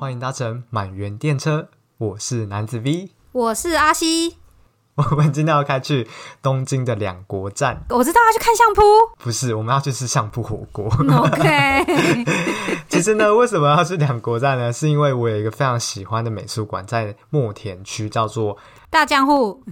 欢迎搭乘满园电车，我是男子 V，我是阿西。我们今天要开去东京的两国站，我知道要去看相扑，不是，我们要去吃相扑火锅。OK，其实呢，为什么要去两国站呢？是因为我有一个非常喜欢的美术馆，在墨田区，叫做。大江户，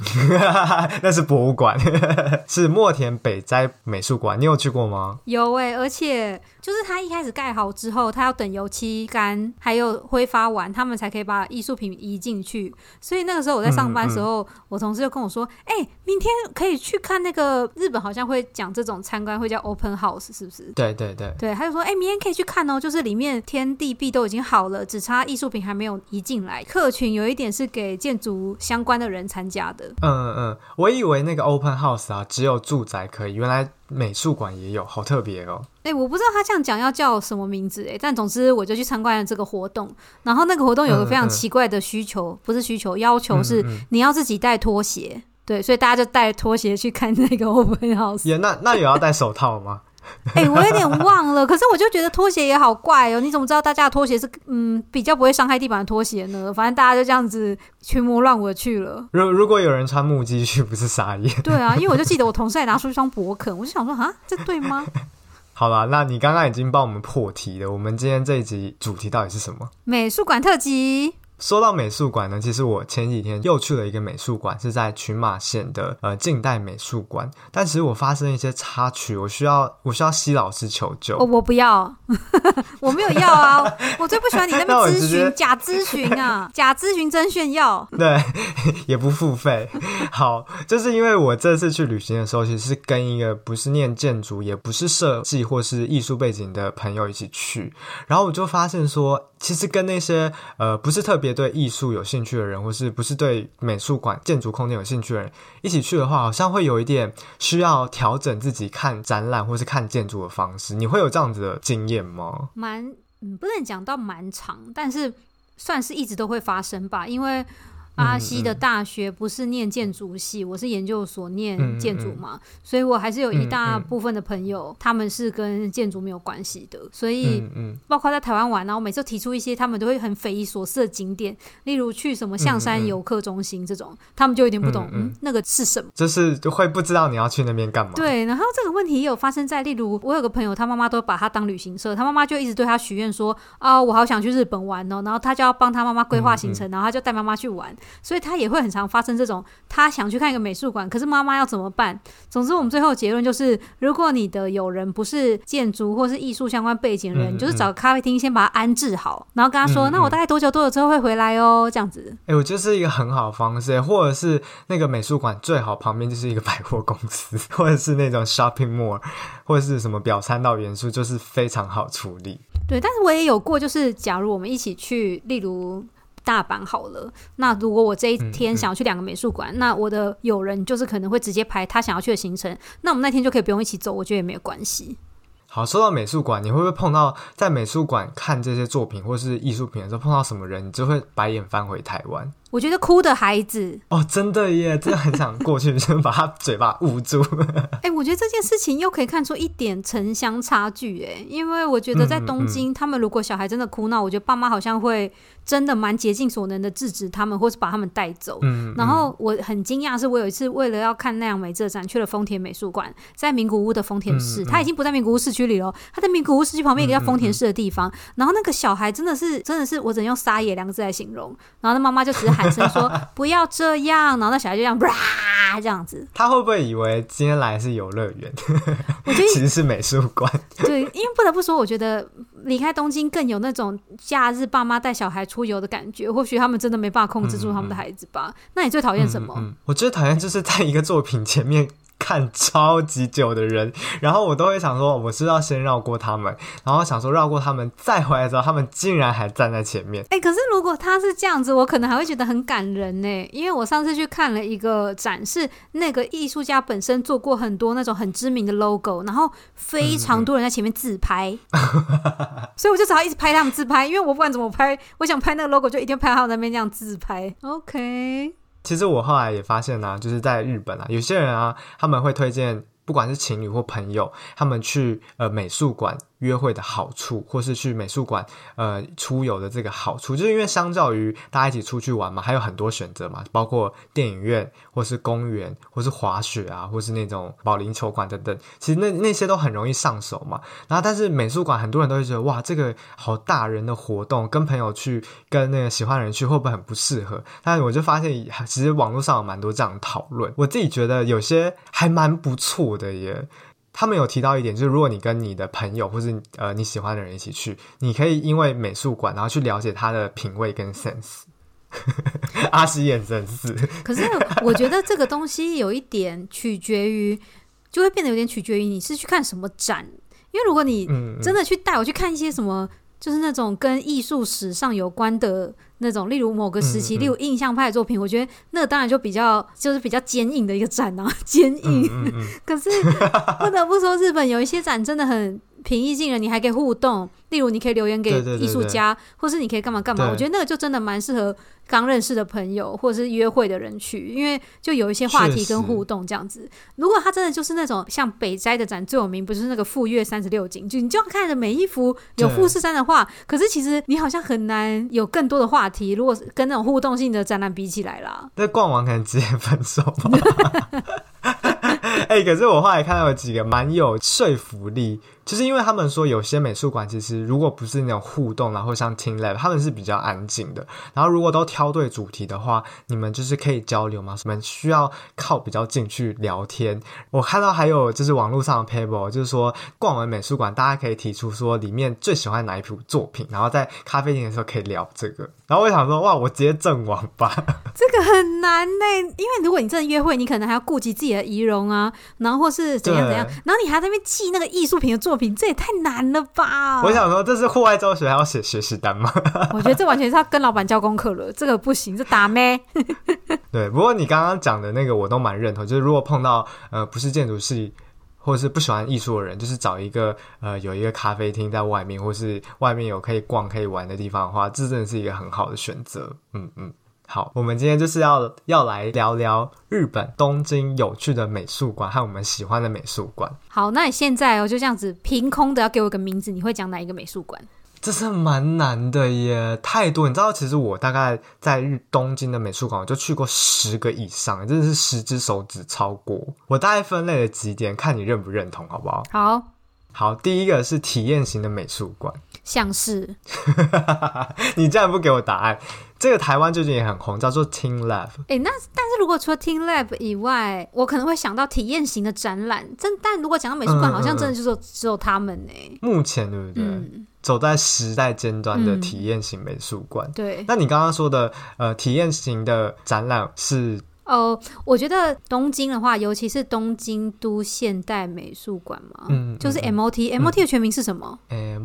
那是博物馆，是墨田北斋美术馆。你有去过吗？有诶、欸，而且就是他一开始盖好之后，他要等油漆干，还有挥发完，他们才可以把艺术品移进去。所以那个时候我在上班的时候，嗯嗯、我同事就跟我说：“哎、欸，明天可以去看那个日本好像会讲这种参观会叫 open house，是不是？”对对对，对，他就说：“哎、欸，明天可以去看哦，就是里面天地壁都已经好了，只差艺术品还没有移进来。客群有一点是给建筑相关的。”人参加的，嗯嗯，我以为那个 open house 啊，只有住宅可以，原来美术馆也有，好特别哦。哎、欸，我不知道他这样讲要叫什么名字哎，但总之我就去参观了这个活动。然后那个活动有个非常奇怪的需求，嗯嗯、不是需求，要求是你要自己带拖鞋。嗯嗯、对，所以大家就带拖鞋去看那个 open house。也那那有要戴手套吗？哎、欸，我有点忘了，可是我就觉得拖鞋也好怪哦。你怎么知道大家的拖鞋是嗯比较不会伤害地板的拖鞋呢？反正大家就这样子群魔乱舞的去了。如如果有人穿木屐去，不是傻眼？对啊，因为我就记得我同事还拿出一双博肯，我就想说啊，这对吗？好啦，那你刚刚已经帮我们破题了。我们今天这一集主题到底是什么？美术馆特辑。说到美术馆呢，其实我前几天又去了一个美术馆，是在群马县的呃近代美术馆。但其实我发生一些插曲，我需要我需要西老师求救。哦，我不要，我没有要啊！我最不喜欢你那边咨询假咨询啊，假咨询真炫耀。对，也不付费。好，就是因为我这次去旅行的时候，其实是跟一个不是念建筑，也不是设计或是艺术背景的朋友一起去，然后我就发现说，其实跟那些呃不是特别。对艺术有兴趣的人，或是不是对美术馆建筑空间有兴趣的人，一起去的话，好像会有一点需要调整自己看展览或是看建筑的方式。你会有这样子的经验吗？蛮，不能讲到蛮长，但是算是一直都会发生吧，因为。阿西的大学不是念建筑系，我是研究所念建筑嘛，所以我还是有一大部分的朋友，他们是跟建筑没有关系的，所以包括在台湾玩，然后每次提出一些他们都会很匪夷所思的景点，例如去什么象山游客中心这种，他们就有点不懂，嗯，那个是什么？就是就会不知道你要去那边干嘛。对，然后这个问题也有发生在，例如我有个朋友，他妈妈都把他当旅行社，他妈妈就一直对他许愿说，啊，我好想去日本玩哦，然后他就要帮他妈妈规划行程，然后他就带妈妈去玩。所以他也会很常发生这种，他想去看一个美术馆，可是妈妈要怎么办？总之，我们最后结论就是，如果你的友人不是建筑或是艺术相关背景的人，嗯嗯，就是找个咖啡厅先把他安置好，然后跟他说：“嗯嗯，那我大概多久多久之后会回来哦？”这样子。哎、欸，我觉得是一个很好的方式，或者是那个美术馆最好旁边就是一个百货公司，或者是那种 shopping mall，或者是什么表参道元素，就是非常好处理。对，但是我也有过，就是假如我们一起去，例如。大阪好了，那如果我这一天想要去两个美术馆，嗯嗯，那我的友人就是可能会直接排他想要去的行程，那我们那天就可以不用一起走，我觉得也没有关系。好，说到美术馆，你会不会碰到在美术馆看这些作品或是艺术品的时候碰到什么人，你就会白眼翻回台湾？我觉得哭的孩子哦，真的耶，真的很想过去，就把他嘴巴捂住。哎、欸，我觉得这件事情又可以看出一点城乡差距，哎，因为我觉得在东京，嗯嗯、他们如果小孩真的哭闹，我觉得爸妈好像会真的蛮竭尽所能的制止他们，或是把他们带走。然后我很惊讶，是我有一次为了要看奈良美智展，去了丰田美术馆，在名古屋的丰田市，他、已经不在名古屋市区里了，他在名古屋市区旁边一个叫丰田市的地方。然后那个小孩真的是，真的是，我只能用撒野两个字来形容。然后那妈妈就只是喊声说。不要这样，然后那小孩就这样，哇，这样子。他会不会以为今天来是游乐园？我觉得其实是美术馆。对，因为不得不说，我觉得离开东京更有那种假日爸妈带小孩出游的感觉。或许他们真的没办法控制住他们的孩子吧。嗯嗯，那你最讨厌什么？我最讨厌就是在一个作品前面。看超级久的人，然后我都会想说，我是要先绕过他们，然后想说绕过他们再回来之后，他们竟然还站在前面。哎、欸，可是如果他是这样子，我可能还会觉得很感人呢，因为我上次去看了一个展示，那个艺术家本身做过很多那种很知名的 logo，然后非常多人在前面自拍，嗯、所以我就只好一直拍他们自拍，因为我不管怎么拍，我想拍那个 logo 就一定拍他们那边这样自拍。OK。其实我后来也发现呢、啊，就是在日本啊，有些人啊，他们会推荐，不管是情侣或朋友，他们去呃美术馆约会的好处，或是去美术馆呃出游的这个好处，就是因为相较于大家一起出去玩嘛，还有很多选择嘛，包括电影院，或是公园，或是滑雪啊，或是那种保龄球馆等等，其实那那些都很容易上手嘛。然后，但是美术馆很多人都会觉得，哇，这个好大人的活动，跟朋友去，跟那个喜欢的人去，会不会很不适合？但我就发现，其实网络上有蛮多这样的讨论。我自己觉得有些还蛮不错的耶。他们有提到一点，就是如果你跟你的朋友或是呃你喜欢的人一起去，你可以因为美术馆，然后去了解他的品味跟 sense。阿西眼神是，可是我觉得这个东西有一点取决于，就会变得有点取决于你是去看什么展。因为如果你真的去带我去看一些什么，就是那种跟艺术史上有关的。那种，例如某个时期，嗯嗯、例如印象派的作品，我觉得那当然就比较就是比较坚硬的一个展啊，坚硬。可是不得不说，日本有一些展真的很平易近人，你还可以互动。例如，你可以留言给艺术家，对对对对，或是你可以干嘛干嘛。我觉得那个就真的蛮适合刚认识的朋友或者是约会的人去，因为就有一些话题跟互动这样子。如果他真的就是那种像北斋的展最有名，不是那个富岳三十六景，就你就要看着每一幅有富士山的画，可是其实你好像很难有更多的话题。如果是跟那种互动性的展览比起来啦，那逛完可能直接分手吧。哎、欸，可是我后来看到有几个蛮有说服力。就是因为他们说有些美术馆其实如果不是那种互动，然后像 TeamLab，他们是比较安静的。然后如果都挑对主题的话，你们就是可以交流嘛，你们需要靠比较近去聊天。我看到还有就是网络上的 paper，就是说逛完美术馆，大家可以提出说里面最喜欢哪一幅作品，然后在咖啡厅的时候可以聊这个。然后我想说，哇，我直接阵亡吧。这个很难呢，因为如果你真的约会，你可能还要顾及自己的仪容啊，然后或是怎样怎样，然后你还在那边记那个艺术品的作品。这也太难了吧！我想说，这是户外教学还要写学习单吗？我觉得这完全是要跟老板交功课了，这个不行，这打咩？对，不过你刚刚讲的那个我都蛮认同，就是如果碰到呃不是建筑系或者是不喜欢艺术的人，就是找一个呃有一个咖啡厅在外面，或是外面有可以逛可以玩的地方的话，这真的是一个很好的选择。嗯嗯。好，我们今天就是要要来聊聊日本东京有趣的美术馆和我们喜欢的美术馆。好，那你现在哦就这样子凭空的要给我一个名字，你会讲哪一个美术馆？这是蛮难的耶，太多。你知道，其实我大概在日东京的美术馆，我就去过十个以上，真的是十只手指超过。我大概分类了几点，看你认不认同，好不好？好，好，第一个是体验型的美术馆，像是，你竟然不给我答案。这个台湾最近也很红，叫做 TeamLab。哎，那但是如果除了 TeamLab 以外，我可能会想到体验型的展览。真但如果讲到美术馆，嗯、好像真的就是只有他们呢。目前对不对？嗯、走在时代尖端的体验型美术馆。嗯、对。那你刚刚说的呃体验型的展览是？哦，我觉得东京的话，尤其是东京都现代美术馆嘛，嗯，就是 MOT，MOT、嗯、的全名是什么？哎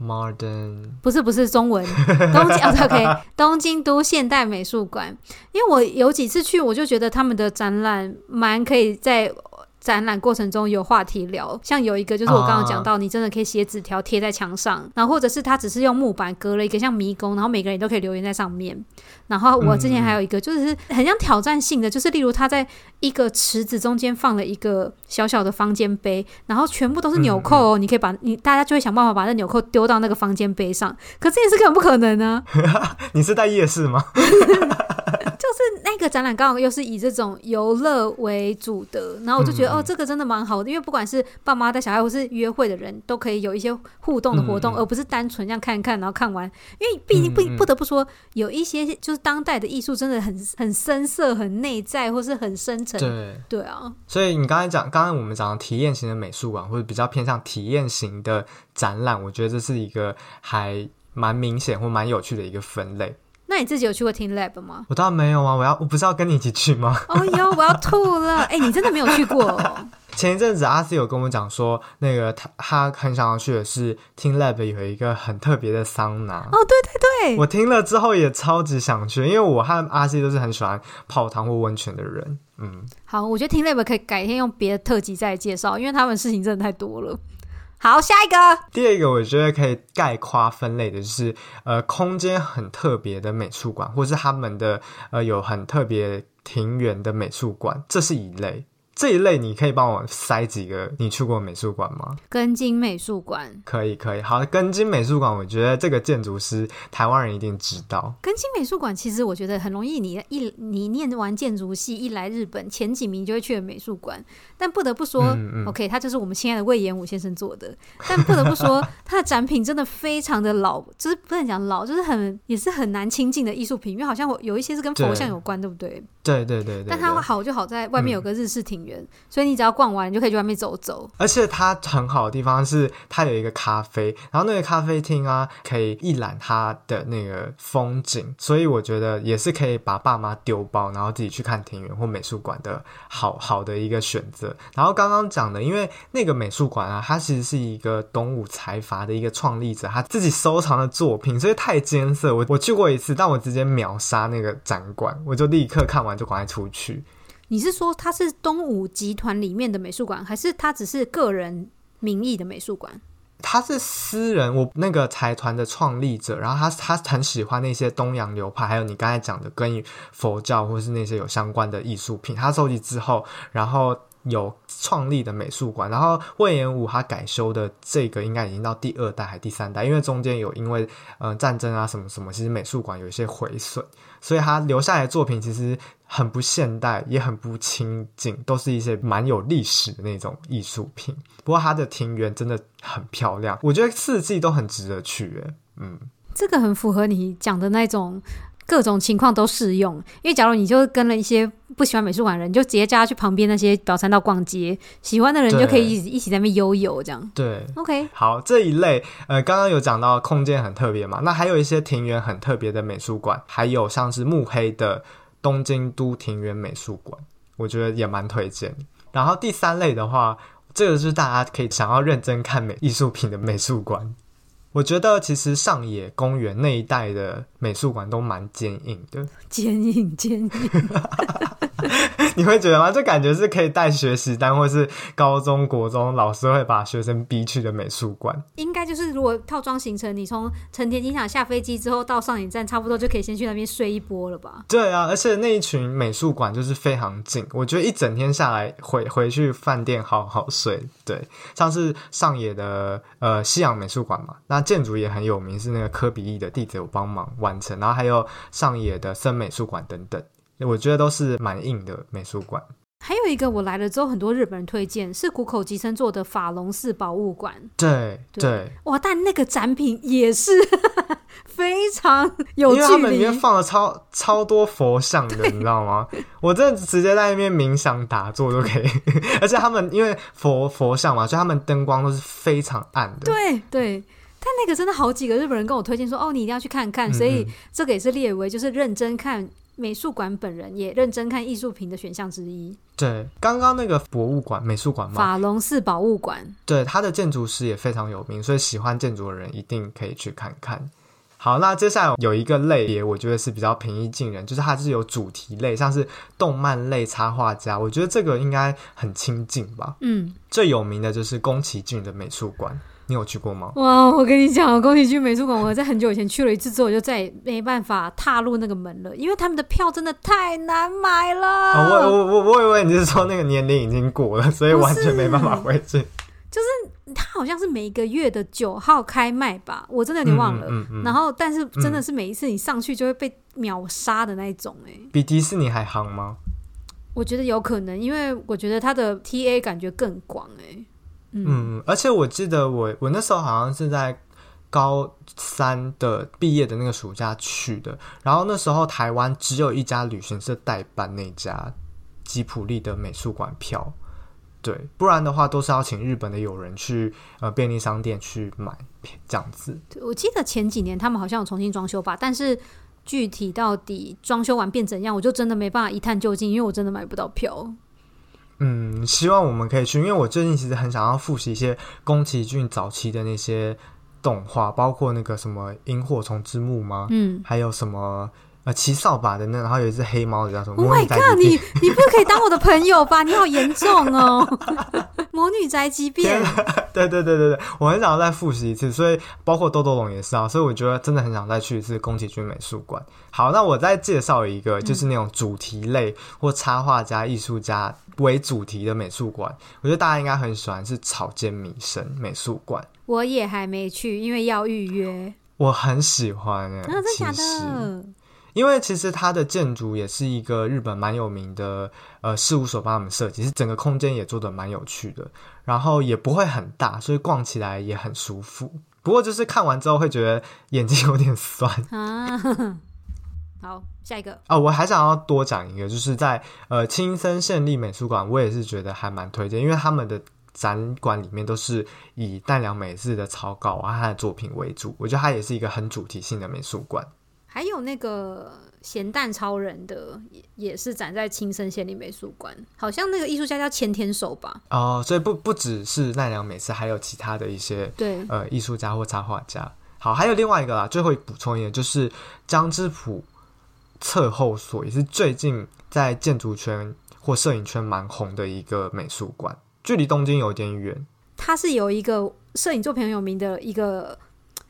，Modern，不是不是中文，东京、哦、OK，东京都现代美术馆，因为我有几次去，我就觉得他们的展览蛮可以在。展览过程中有话题聊，像有一个就是我刚刚讲到，你真的可以写纸条贴在墙上，然后或者是他只是用木板隔了一个像迷宫，然后每个人都可以留言在上面。然后我之前还有一个就是很像挑战性的，就是例如他在一个池子中间放了一个小小的方尖碑，然后全部都是纽扣哦，你可以把你大家就会想办法把那纽扣丢到那个方尖碑上，可这件事根本不可能呢。你是在夜市吗？就是那个展览刚好又是以这种游乐为主的，然后我就觉得、嗯、哦，这个真的蛮好的，因为不管是爸妈带小孩或是约会的人都可以有一些互动的活动，嗯、而不是单纯这样看一看，然后看完。因为毕竟不不得不说，有一些就是当代的艺术真的很很深色、很内在，或是很深沉。对对啊，所以你刚才讲，刚刚我们讲的体验型的美术馆，或者比较偏向体验型的展览，我觉得这是一个还蛮明显或蛮有趣的一个分类。那你自己有去过 TeamLab 吗？我当然没有啊！我要我不是要跟你一起去吗？哦哟，我要吐了！哎、欸，你真的没有去过、哦？前一阵子阿 C 有跟我讲说，那个他他很想要去的是 TeamLab 有一个很特别的桑拿。哦，对对对，我听了之后也超级想去，因为我和阿 C 都是很喜欢泡汤或温泉的人。嗯，好，我觉得 TeamLab 可以改天用别的特辑再来介绍，因为他们事情真的太多了。好，下一个。第二个我觉得可以概括分类的就是，呃，空间很特别的美术馆，或是他们的呃有很特别庭园的美术馆，这是一类。这一类，你可以帮我塞几个你去过美术馆吗？根津美术馆可以，可以。好，根津美术馆，我觉得这个建筑师台湾人一定知道。根津美术馆其实我觉得很容易，你一你念完建筑系一来日本，前几名就会去的美术馆。但不得不说，嗯嗯，OK，他就是我们亲爱的魏延武先生做的。但不得不说，他的展品真的非常的老，就是不能讲老，就是很也是很难亲近的艺术品，因为好像有一些是跟佛像有关，对，对不对？对对对对。但它好就好在外面有个日式庭所以你只要逛完，你就可以去外面走走。而且它很好的地方是，它有一个咖啡，然后那个咖啡厅啊，可以一览它的那个风景，所以我觉得也是可以把爸妈丢包，然后自己去看庭园或美术馆的好好的一个选择。然后刚刚讲的，因为那个美术馆啊，它其实是一个东武财阀的一个创立者，他自己收藏的作品，所以太艰涩。我我去过一次，但我直接秒杀那个展馆，我就立刻看完就赶快出去。你是说他是东武集团里面的美术馆，还是他只是个人名义的美术馆？他是私人，我那个财团的创立者，然后他他很喜欢那些东洋流派，还有你刚才讲的跟佛教或是那些有相关的艺术品，他收集之后，然后。有创立的美术馆，然后隈研吾他改修的这个应该已经到第二代还第三代，因为中间有因为呃战争啊什么什么，其实美术馆有一些毁损，所以他留下来的作品其实很不现代，也很不清净，都是一些蛮有历史的那种艺术品。不过他的庭园真的很漂亮，我觉得四季都很值得去。嗯，这个很符合你讲的那种。各种情况都适用，因为假如你就跟了一些不喜欢美术馆的人，你就直接叫他去旁边那些表参道逛街，喜欢的人就可以一起一起在那边悠游这样。对，OK，好，这一类呃，刚刚有讲到空间很特别嘛，那还有一些庭园很特别的美术馆，还有像是目黑的东京都庭园美术馆，我觉得也蛮推荐。然后第三类的话，这个是大家可以想要认真看美艺术品的美术馆。我觉得其实上野公园那一带的美术馆都蛮坚硬的，坚硬坚硬。你会觉得吗？这感觉是可以带学习单，或是高中国中老师会把学生逼去的美术馆。应该就是如果套装行程，你从成田机场下飞机之后到上野站，差不多就可以先去那边睡一波了吧？对啊，而且那一群美术馆就是非常近，我觉得一整天下来回回去饭店好好睡。对，像是上野的呃西洋美术馆嘛，那建筑也很有名，是那个科比意的弟子有帮忙完成，然后还有上野的森美术馆等等。我觉得都是蛮硬的美术馆。还有一个我来了之后，很多日本人推荐是谷口吉生做的法隆寺博物馆。对对，对，哇！但那个展品也是 非常有距离，因为他们里面放了超超多佛像的，你知道吗？我真的直接在那边冥想打坐都可以。而且他们因为佛佛像嘛，所以他们灯光都是非常暗的。对对，但那个真的好几个日本人跟我推荐说：“哦，你一定要去看看。”所以这个也是列为就是认真看。美术馆本人也认真看艺术品的选项之一。对，刚刚那个博物馆、美术馆嘛，法隆寺博物馆，对，它的建筑师也非常有名，所以喜欢建筑的人一定可以去看看。好，那接下来有一个类别，我觉得是比较平易近人，就是它是有主题类，像是动漫类插画家，我觉得这个应该很亲近吧。嗯，最有名的就是宫崎骏的美术馆。你有去过吗？哇，我跟你讲，宫崎骏美术馆，我在很久以前去了一次之后，我就再也没办法踏入那个门了，因为他们的票真的太难买了。哦、我我我我以为你是说那个年龄已经过了，所以完全没办法回去。就是他好像是每个月的九号开卖吧，我真的有点忘了。嗯嗯嗯、然后，但是真的是每一次你上去就会被秒杀的那一种、欸，哎，比迪士尼还行吗？我觉得有可能，因为我觉得他的 TA 感觉更广、欸，哎。嗯，而且我记得我我那时候好像是在高三的毕业的那个暑假去的，然后那时候台湾只有一家旅行社代办那家吉普力的美术馆票，对，不然的话都是要请日本的友人去呃便利商店去买这样子。我记得前几年他们好像有重新装修吧，但是具体到底装修完变怎样，我就真的没办法一探究竟，因为我真的买不到票。嗯，希望我们可以去，因为我最近其实很想要复习一些宫崎骏早期的那些动画，包括那个什么《萤火虫之墓》吗？嗯，还有什么呃骑扫把的那，然后有一只黑猫的叫什么？Oh my god！你 你不可以当我的朋友吧？你好严重哦！魔女宅急便。对 对对对对，我很想要再复习一次，所以包括豆豆龙也是啊，所以我觉得真的很想再去一次宫崎骏美术馆。好，那我再介绍一个，就是那种主题类或插画家、艺术家为主题的美术馆，我觉得大家应该很喜欢，是草间弥生美术馆。我也还没去，因为要预约。我很喜欢哎、欸，真的假的？因为其实它的建筑也是一个日本蛮有名的呃事务所帮他们设计，是整个空间也做的蛮有趣的，然后也不会很大，所以逛起来也很舒服。不过就是看完之后会觉得眼睛有点酸啊。好，下一个啊，我还想要多讲一个，就是在呃青森县立美术馆，我也是觉得还蛮推荐，因为他们的展馆里面都是以奈良美智的草稿啊他的作品为主，我觉得它也是一个很主题性的美术馆。还有那个咸蛋超人的也也是展在青森县立美术馆，好像那个艺术家叫千天守吧？哦，所以不不只是奈良美智，还有其他的一些对呃艺术家或插画家。好，还有另外一个啦，最后补充一点，就是江之浦测后所，也是最近在建筑圈或摄影圈蛮红的一个美术馆，距离东京有点远。它是有一个摄影作品很有名的一个。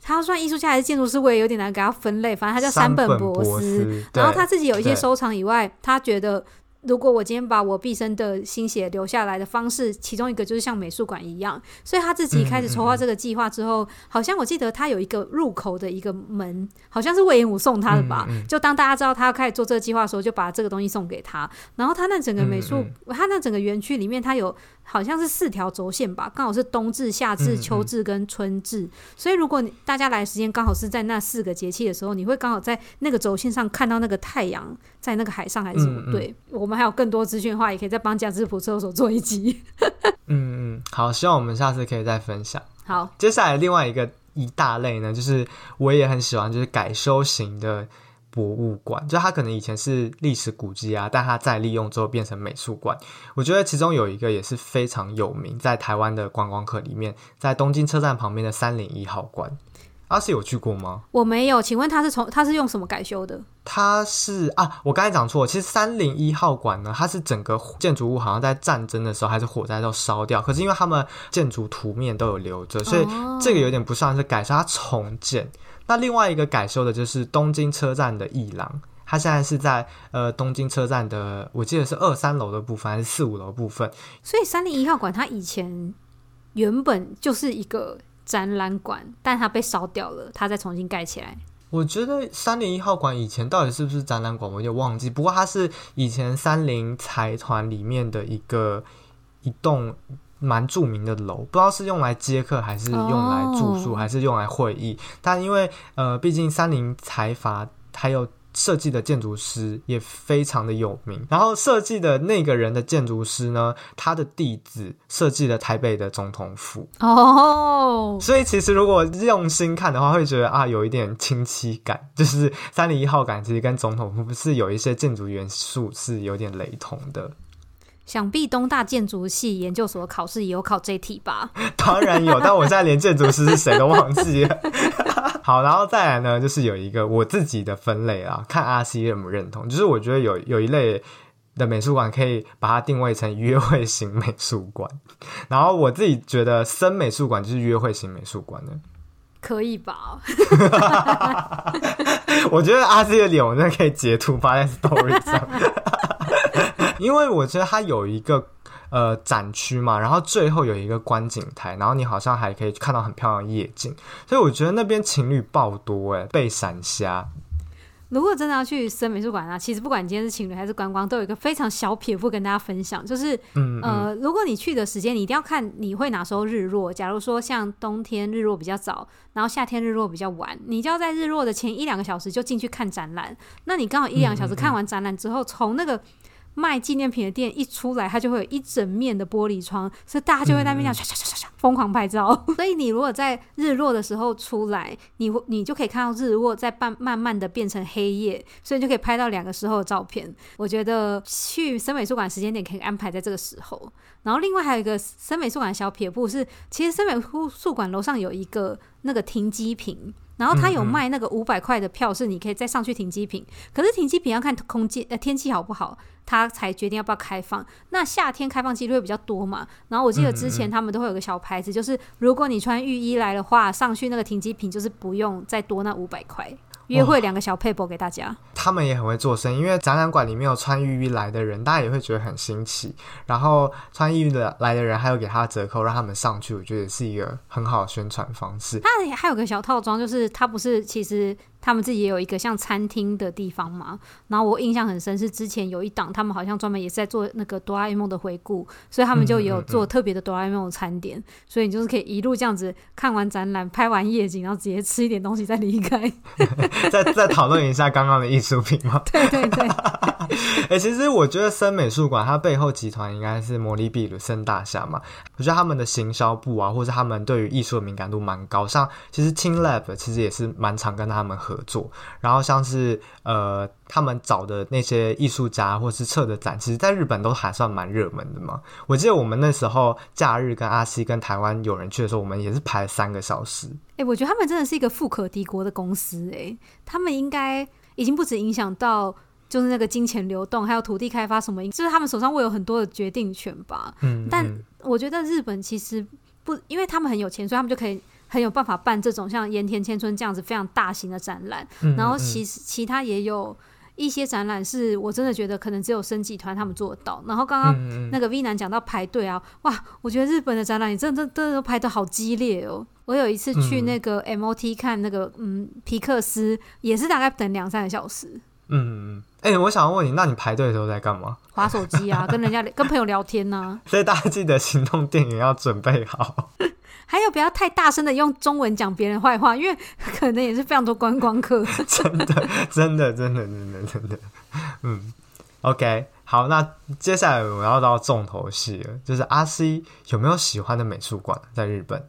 他算艺术家还是建筑师，我也有点难给他分类。反正他叫山本博司，然后他自己有一些收藏以外，他觉得。如果我今天把我毕生的心血留下来的方式，其中一个就是像美术馆一样，所以他自己开始筹划这个计划之后，嗯嗯嗯，好像我记得他有一个入口的一个门，好像是魏延武送他的吧。就当大家知道他要开始做这个计划的时候，就把这个东西送给他。然后他那整个美术，他那整个园区里面，他有好像是四条轴线吧，刚好是冬至、夏至、秋至跟春至。所以如果你大家来的时间刚好是在那四个节气的时候，你会刚好在那个轴线上看到那个太阳在那个海上还是什么？对我。我们还有更多资讯的话，也可以再帮江之浦测候所做一集。嗯嗯，好，希望我们下次可以再分享。好，接下来另外一个一大类呢，就是我也很喜欢，就是改修型的博物馆，就它可能以前是历史古迹啊，但它再利用之后变成美术馆。我觉得其中有一个也是非常有名，在台湾的观光客里面，在东京车站旁边的三零一号馆。阿、啊、是有去过吗？我没有，请问他是从他是用什么改修的？他是啊，我刚才讲错，其实三零一号馆呢，它是整个建筑物好像在战争的时候还是火灾都烧掉，可是因为他们建筑图面都有留着，所以这个有点不算是改修，它重建。那另外一个改修的就是东京车站的一廊，它现在是在呃东京车站的，我记得是二三楼的部分还是四五楼部分。所以三零一号馆它以前原本就是一个。展览馆，但它被烧掉了，它再重新盖起来。我觉得三零一号馆以前到底是不是展览馆，我有点忘记。不过它是以前三菱财团里面的一个一栋蛮著名的楼，不知道是用来接客，还是用来住宿，还是用来会议。Oh. 但因为呃，毕竟三菱财阀还有。设计的建筑师也非常的有名，然后设计的那个人的建筑师呢，他的弟子设计了台北的总统府哦，oh. 所以其实如果用心看的话，会觉得啊，有一点亲戚感，就是三零一号感其实跟总统府不是有一些建筑元素是有点雷同的。想必东大建筑系研究所考试也有考这题吧？当然有，但我现在连建筑师是谁都忘记了。好，然后再来呢，就是有一个我自己的分类啊，看阿 C 认不认同。就是我觉得有有一类的美术馆可以把它定位成约会型美术馆，然后我自己觉得森美术馆就是约会型美术馆的，可以吧？我觉得阿 C 的脸我真的可以截图发在 Story 上。因为我觉得他有一个呃展区嘛，然后最后有一个观景台，然后你好像还可以看到很漂亮的夜景，所以我觉得那边情侣爆多诶，被闪瞎。如果真的要去森美术馆啊，其实不管你今天是情侣还是观光，都有一个非常小撇步跟大家分享，就是嗯嗯呃，如果你去的时间，你一定要看你会哪时候日落。假如说像冬天日落比较早，然后夏天日落比较晚，你就要在日落的前一两个小时就进去看展览。那你刚好一两个小时看完展览之后，从那个。卖纪念品的店一出来，它就会有一整面的玻璃窗，所以大家就会在那边这样唰唰唰唰疯狂拍照。所以你如果在日落的时候出来，你你就可以看到日落在慢慢慢的变成黑夜，所以你就可以拍到两个时候的照片。我觉得去森美术馆时间点可以安排在这个时候。然后另外还有一个森美术馆小撇步是，其实森美术馆楼上有一个那个停机坪。然后他有卖那个五百块的票，是你可以再上去停机坪。可是停机坪要看空气呃天气好不好，他才决定要不要开放。那夏天开放几率会比较多嘛？然后我记得之前他们都会有个小牌子，就是如果你穿浴衣来的话，上去那个停机坪就是不用再多那五百块。约会两个小配博给大家，他们也很会做生意，因为展览馆里面有穿浴衣来的人，大家也会觉得很新奇。然后穿浴衣的来的人还有给他折扣，让他们上去，我觉得也是一个很好的宣传方式。那还有个小套装，就是他不是其实。他们自己也有一个像餐厅的地方嘛，然后我印象很深是之前有一档，他们好像专门也是在做那个哆啦 A 梦的回顾，所以他们就有做特别的哆啦 A 梦的餐点，嗯嗯嗯，所以你就是可以一路这样子看完展览、拍完夜景，然后直接吃一点东西再离开。再再讨论一下刚刚的艺术品吗？对 对对。哎、其实我觉得森美术馆它背后集团应该是魔力毕鲁森大厦嘛，我觉得他们的行销部啊，或者他们对于艺术的敏感度蛮高，像其实 teamLab 其实也是蛮常跟他们合。作，然后像是呃，他们找的那些艺术家或是策的展，其实在日本都还算蛮热门的嘛。我记得我们那时候假日跟阿西跟台湾有人去的时候，我们也是排了三个小时。哎、我觉得他们真的是一个富可敌国的公司、哎，他们应该已经不止影响到就是那个金钱流动，还有土地开发什么，就是他们手上会有很多的决定权吧。嗯，但我觉得日本其实不，因为他们很有钱，所以他们就可以。很有办法办这种像盐田千春这样子非常大型的展览，嗯嗯，然后其实其他也有一些展览是我真的觉得可能只有生集团他们做得到。然后刚刚那个 V 男讲到排队啊，哇，我觉得日本的展览也真的真的都排的好激烈哦。我有一次去那个 MOT 看那个嗯皮克斯，也是大概等两三个小时。嗯嗯，哎、欸，我想问你，那你排队的时候在干嘛？划手机啊，跟人家跟朋友聊天呢、啊。所以大家记得行动电源要准备好。还有不要太大声的用中文讲别人坏话，因为可能也是非常多观光客。真的，真的，真的，真的，真的。嗯，OK，好，那接下来我要到重头戏了，就是阿 C 有没有喜欢的美术馆在日本？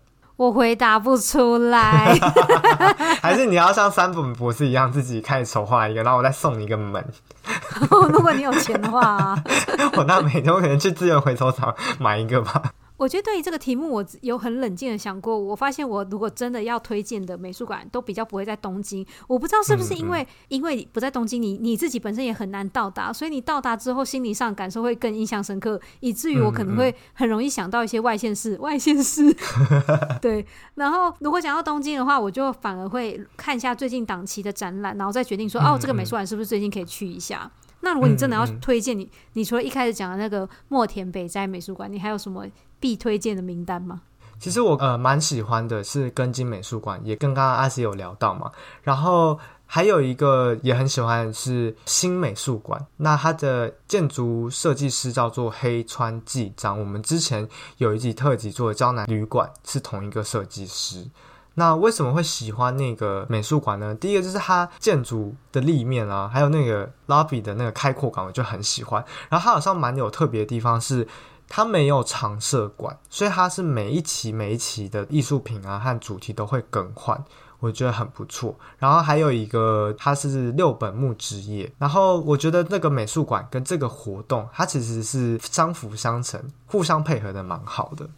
我回答不出来，还是你要像三本博士一样自己开始筹划一个，然后我再送你一个门。如果你有钱的话、啊，我那每天我可能去资源回收厂买一个吧。我觉得对于这个题目，我有很冷静的想过。我发现，我如果真的要推荐的美术馆，都比较不会在东京。我不知道是不是因为，嗯嗯，因为不在东京，你你自己本身也很难到达，所以你到达之后，心理上感受会更印象深刻，以至于我可能会很容易想到一些外县市。外县市，对。然后，如果讲到东京的话，我就反而会看一下最近档期的展览，然后再决定说，哦，这个美术馆是不是最近可以去一下。那如果你真的要推荐你，你除了一开始讲的那个墨田北斋美术馆，你还有什么？必推荐的名单吗？其实我呃蛮喜欢的是根津美术馆，也跟刚刚阿 C 有聊到嘛。然后还有一个也很喜欢的是新美术馆，那它的建筑设计师叫做黑川纪章。我们之前有一集特辑做的胶南旅馆是同一个设计师。那为什么会喜欢那个美术馆呢？第一个就是它建筑的立面啊，还有那个 lobby 的那个开阔感，我就很喜欢。然后它好像蛮有特别的地方是。它没有常设馆，所以它是每一期每一期的艺术品啊和主题都会更换，我觉得很不错。然后还有一个，它是六本木之夜，然后我觉得那个美术馆跟这个活动，它其实是相辅相成，互相配合的蛮好的。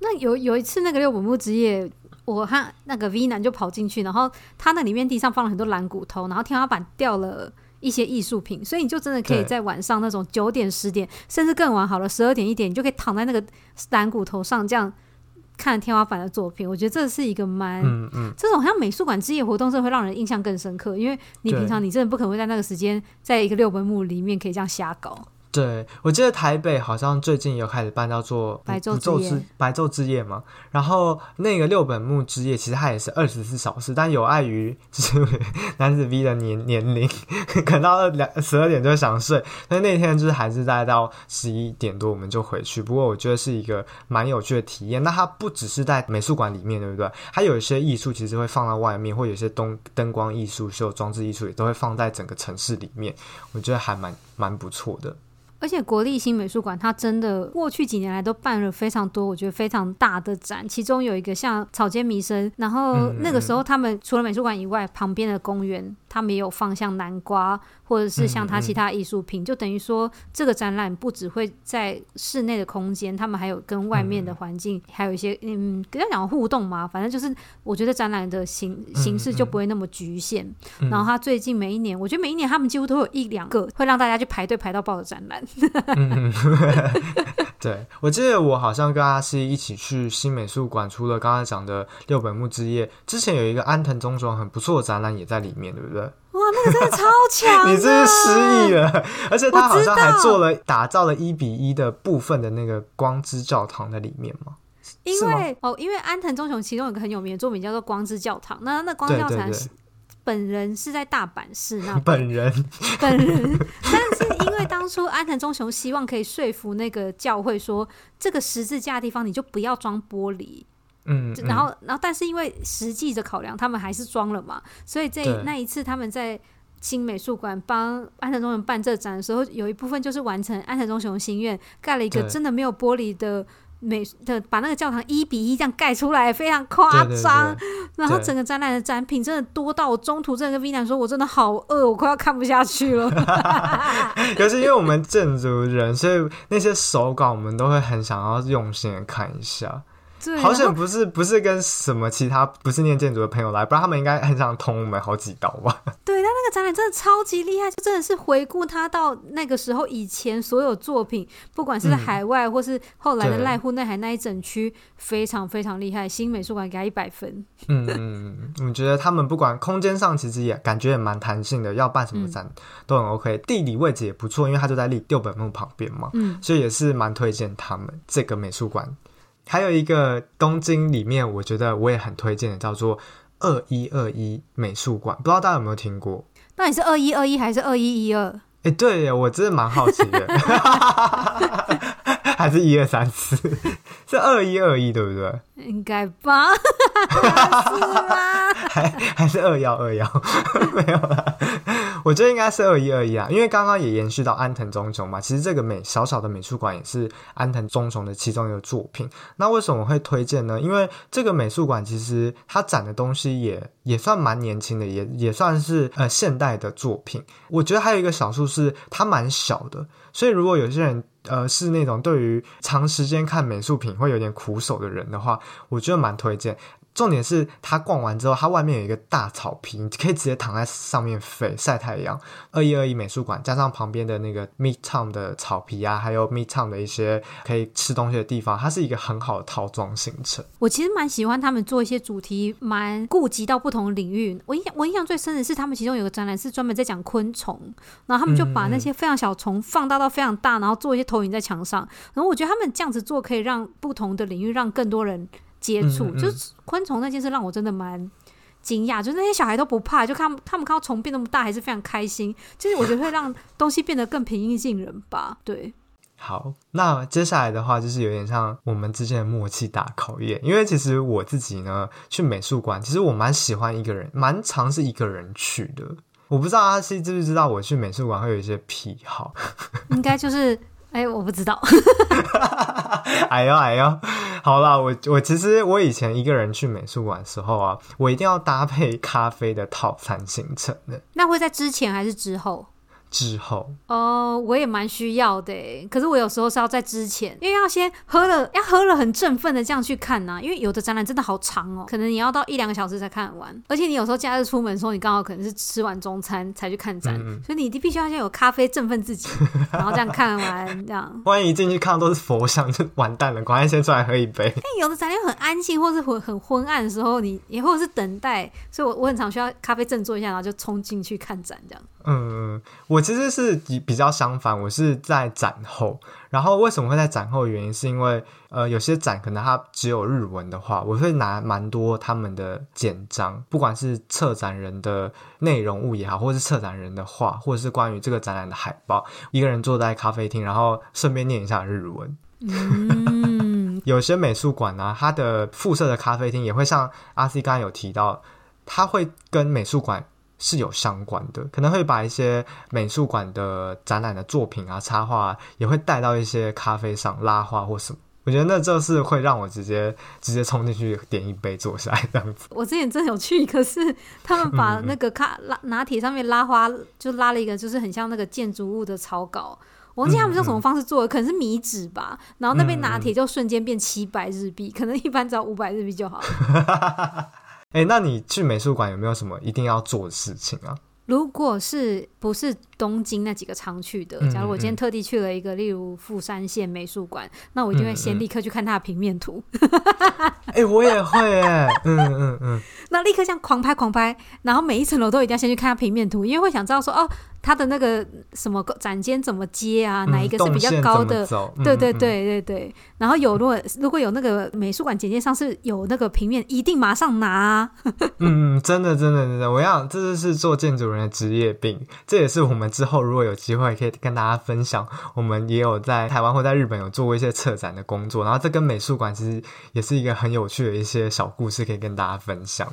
那有有一次那个六本木之夜，我和那个 V 男就跑进去，然后他那里面地上放了很多蓝骨头，然后天花板掉了。一些艺术品，所以你就真的可以在晚上那种九点、十点，甚至更晚好了，十二点、一点，你就可以躺在那个蓝骨头上，这样看天花板的作品。我觉得这是一个蛮，嗯嗯，这种像美术馆之夜活动，是会让人印象更深刻，因为你平常你真的不可能会在那个时间，在一个六本木里面可以这样瞎搞。对，我记得台北好像最近有开始办叫做白昼之白昼之夜嘛，然后那个六本木之夜其实它也是二十四小时，但有碍于就是 男子 V 的年年龄，可能到两十二点就想睡，所以那天就是还是待到十一点多我们就回去。不过我觉得是一个蛮有趣的体验。那它不只是在美术馆里面，对不对？还有一些艺术其实会放在外面，或有些灯灯光艺术秀、装置艺术也都会放在整个城市里面，我觉得还蛮蛮不错的。而且国立新美术馆，它真的过去几年来都办了非常多，我觉得非常大的展。其中有一个像草间弥生，然后那个时候他们除了美术馆以外，旁边的公园他们也有放像南瓜，或者是像他其他艺术品，嗯嗯、就等于说这个展览不只会在室内的空间，他们还有跟外面的环境，嗯、还有一些嗯，跟他讲互动嘛，反正就是我觉得展览的形形式就不会那么局限。然后他最近每一年，我觉得每一年他们几乎都有一两个会让大家去排队排到爆的展览。嗯、对，我记得我好像跟阿西一起去新美术馆，除了刚才讲的六本木之夜，之前有一个安藤忠雄很不错的展览也在里面，对不对？哇，那个真的超强！你真是失忆了，而且他好像还做了打造了一比一的部分的那个光之教堂在里面吗？因为哦，因为安藤忠雄其中有一个很有名的作品叫做《光之教堂》，那那光之教堂本人是在大阪市那 本人本人，但是当初安藤忠雄希望可以说服那个教会说，这个十字架的地方你就不要装玻璃。嗯，然后，然后，但是因为实际的考量，他们还是装了嘛。所以这那一次他们在新美术馆帮安藤忠雄办这展的时候，有一部分就是完成安藤忠雄心愿，盖了一个真的没有玻璃的美的，把那个教堂一比一这样盖出来，非常夸张。然后整个展览的展品真的多到我中途真的跟 Vina 说，我真的好饿，我快要看不下去了。可是因为我们建筑人，所以那些手稿我们都会很想要用心的看一下。好险不是不是跟什么其他不是念建筑的朋友来，不然他们应该很想捅我们好几刀吧。展览真的超级厉害，就真的是回顾他到那个时候以前所有作品，不管是在海外、嗯、或是后来的濑户内海那一整区，非常非常厉害。新美术馆给他一百分。嗯嗯，我觉得他们不管空间上其实也感觉也蛮弹性的，要办什么展都很 OK，嗯、地理位置也不错，因为他就在立六本木旁边嘛，嗯，所以也是蛮推荐他们这个美术馆。还有一个东京里面，我觉得我也很推荐的，叫做二一二一美术馆，不知道大家有没有听过？到底是二一二一还是二一一二？哎，对呀，我真的蛮好奇的，还是一二三四？是二一二一对不对？应该吧？是吗？还还是二幺二幺？没有啦。我觉得应该是二一二一啊，因为刚刚也延续到安藤忠雄嘛。其实这个美小小的美术馆也是安藤忠雄的其中一个作品。那为什么会推荐呢？因为这个美术馆其实它展的东西也也算蛮年轻的，也也算是呃现代的作品。我觉得还有一个小数是它蛮小的，所以如果有些人呃是那种对于长时间看美术品会有点苦手的人的话，我觉得蛮推荐。重点是，他逛完之后，它外面有一个大草坪，你可以直接躺在上面飞晒太阳。二一二一美术馆加上旁边的那个 Midtown 的草皮啊，还有 Midtown 的一些可以吃东西的地方，它是一个很好的套装行程。我其实蛮喜欢他们做一些主题，蛮顾及到不同领域。我印象我印象最深的是，他们其中有个展览是专门在讲昆虫，然后他们就把那些非常小虫放大到非常大，然后做一些投影在墙上。然后我觉得他们这样子做可以让不同的领域让更多人。接触、嗯嗯、就是昆虫那件事让我真的蛮惊讶，就是那些小孩都不怕，就看他们看到虫变那么大还是非常开心。就是我觉得会让东西变得更平易近人吧。对，好，那接下来的话就是有点像我们之间的默契大考验，因为其实我自己呢去美术馆，其实我蛮喜欢一个人，蛮常是一个人去的。我不知道阿西知不知道我去美术馆会有一些癖好，应该就是。哎、欸，我不知道。哎呦哎呦，好啦，我我其实我以前一个人去美术馆的时候啊，我一定要搭配咖啡的套餐行程的。那会在之前还是之后？之后哦，我也蛮需要的，可是我有时候是要在之前，因为要先喝了，要喝了很振奋的这样去看呐、啊。因为有的展览真的好长哦，可能你要到一两个小时才看完，而且你有时候假日出门的时候，你刚好可能是吃完中餐才去看展，嗯嗯，所以你必须要先有咖啡振奋自己，然后这样看完这样。万一一进去看到都是佛像，就完蛋了，赶快先出来喝一杯。但有的展览很安静，或是很很昏暗的时候，你也或者是等待，所以我我很常需要咖啡振作一下，然后就冲进去看展这样。嗯，我其实是比较相反，我是在展后。然后为什么会在展后？原因是因为呃，有些展可能它只有日文的话，我会拿蛮多他们的简章，不管是策展人的内容物也好，或是策展人的话，或者是关于这个展览的海报，一个人坐在咖啡厅，然后顺便念一下日文。嗯，有些美术馆呢，它的附设的咖啡厅也会像阿 C 刚刚有提到，它会跟美术馆。是有相关的，可能会把一些美术馆的展览的作品啊、插画啊，也会带到一些咖啡上拉花或什么我觉得那就是会让我直接直接冲进去点一杯坐下来这样子。我之前真有去，可是他们把那个咖拉拿铁上面拉花，就拉了一个就是很像那个建筑物的草稿。我忘记他们用什么方式做的，可能是米纸吧。然后那杯拿铁就瞬间变七百日币，可能一般只要五百日币就好了。哎、欸，那你去美术馆有没有什么一定要做的事情啊？如果是不是东京那几个常去的，假如我今天特地去了一个，例如富山县美术馆，那我一定会先立刻去看它的平面图。哎、欸，我也会哎，嗯嗯嗯，那立刻这样狂拍狂拍，然后每一层楼都一定要先去看它平面图，因为会想知道说哦。它的那个什么展间怎么接啊？哪一个是比较高的？嗯、对对对对对。然后有如果如果有那个美术馆简介上是有那个平面，一定马上拿、啊。嗯，真的真的真的，我要这就是做建筑人的职业病。这也是我们之后如果有机会可以跟大家分享，我们也有在台湾或在日本有做过一些策展的工作。然后这跟美术馆其实也是一个很有趣的一些小故事，可以跟大家分享。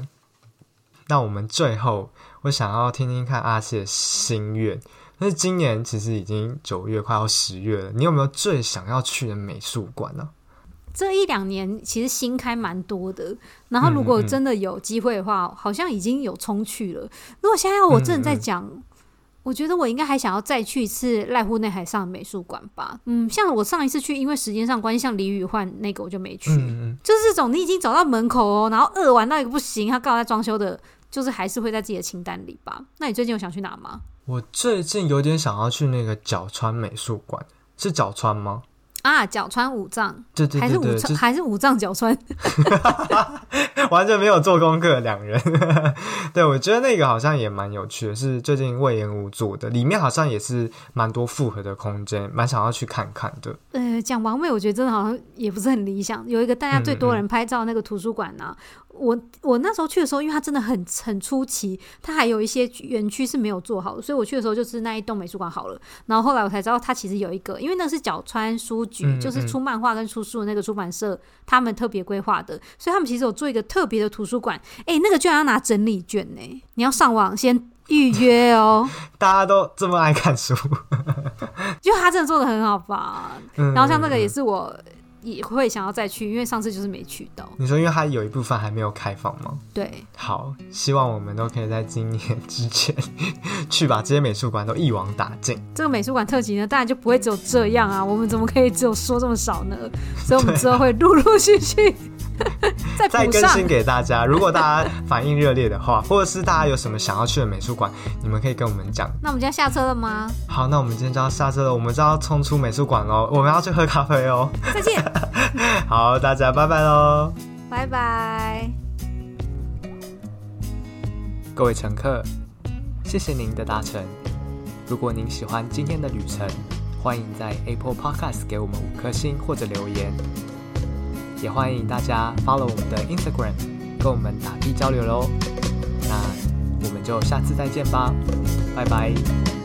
那我们最后。我想要听听看阿七的心愿，但是今年其实已经九月快要十月了，你有没有最想要去的美术馆呢？这一两年其实新开蛮多的，然后如果真的有机会的话，嗯嗯，好像已经有冲去了。如果现在要我真的在讲，我觉得我应该还想要再去一次濑户内海上美术馆吧。嗯，像我上一次去，因为时间上关系，像李宇焕那个我就没去。嗯嗯，就是这种你已经走到门口哦，然后饿完到一个不行，他刚好在装修的。就是还是会在自己的清单里吧。那你最近有想去哪吗？我最近有点想要去那个角川美术馆，是角川吗？啊，脚穿五脏，对对对对，还是五藏，还是五脏脚穿，完全没有做功课，两人。对，我觉得那个好像也蛮有趣的，是最近魏延武做的，里面好像也是蛮多复合的空间，蛮想要去看看的。呃，讲完美，我觉得真的好像也不是很理想。有一个大家最多人拍照那个图书馆呢、啊。嗯嗯我我那时候去的时候，因为它真的很很出奇，它还有一些园区是没有做好的，所以我去的时候就是那一栋美术馆好了。然后后来我才知道，它其实有一个，因为那是角川书局，嗯嗯，就是出漫画跟出书的那个出版社，他们特别规划的，所以他们其实有做一个特别的图书馆。诶，那个居然要拿整理卷呢？你要上网先预约哦。大家都这么爱看书，就他真的做的很好吧？然后像那个也是我。也会想要再去，因为上次就是没去到。你说，因为它有一部分还没有开放吗？对。好，希望我们都可以在今年之前 去把这些美术馆都一网打尽。这个美术馆特辑呢，当然就不会只有这样啊！我们怎么可以只有说这么少呢？所以，我们之后会陆陆续续。再再更新给大家，如果大家反应热烈的话，或者是大家有什么想要去的美术馆，你们可以跟我们讲。那我们今天下车了吗？好，那我们今天就要下车了，我们就要冲出美术馆喽，我们要去喝咖啡哦。再见。好，大家拜拜喽。拜拜。各位乘客，谢谢您的搭乘。如果您喜欢今天的旅程，欢迎在 Apple Podcast 给我们五颗星或者留言。也欢迎大家 follow 我们的 Instagram，跟我们打地交流喽。那我们就下次再见吧，拜拜。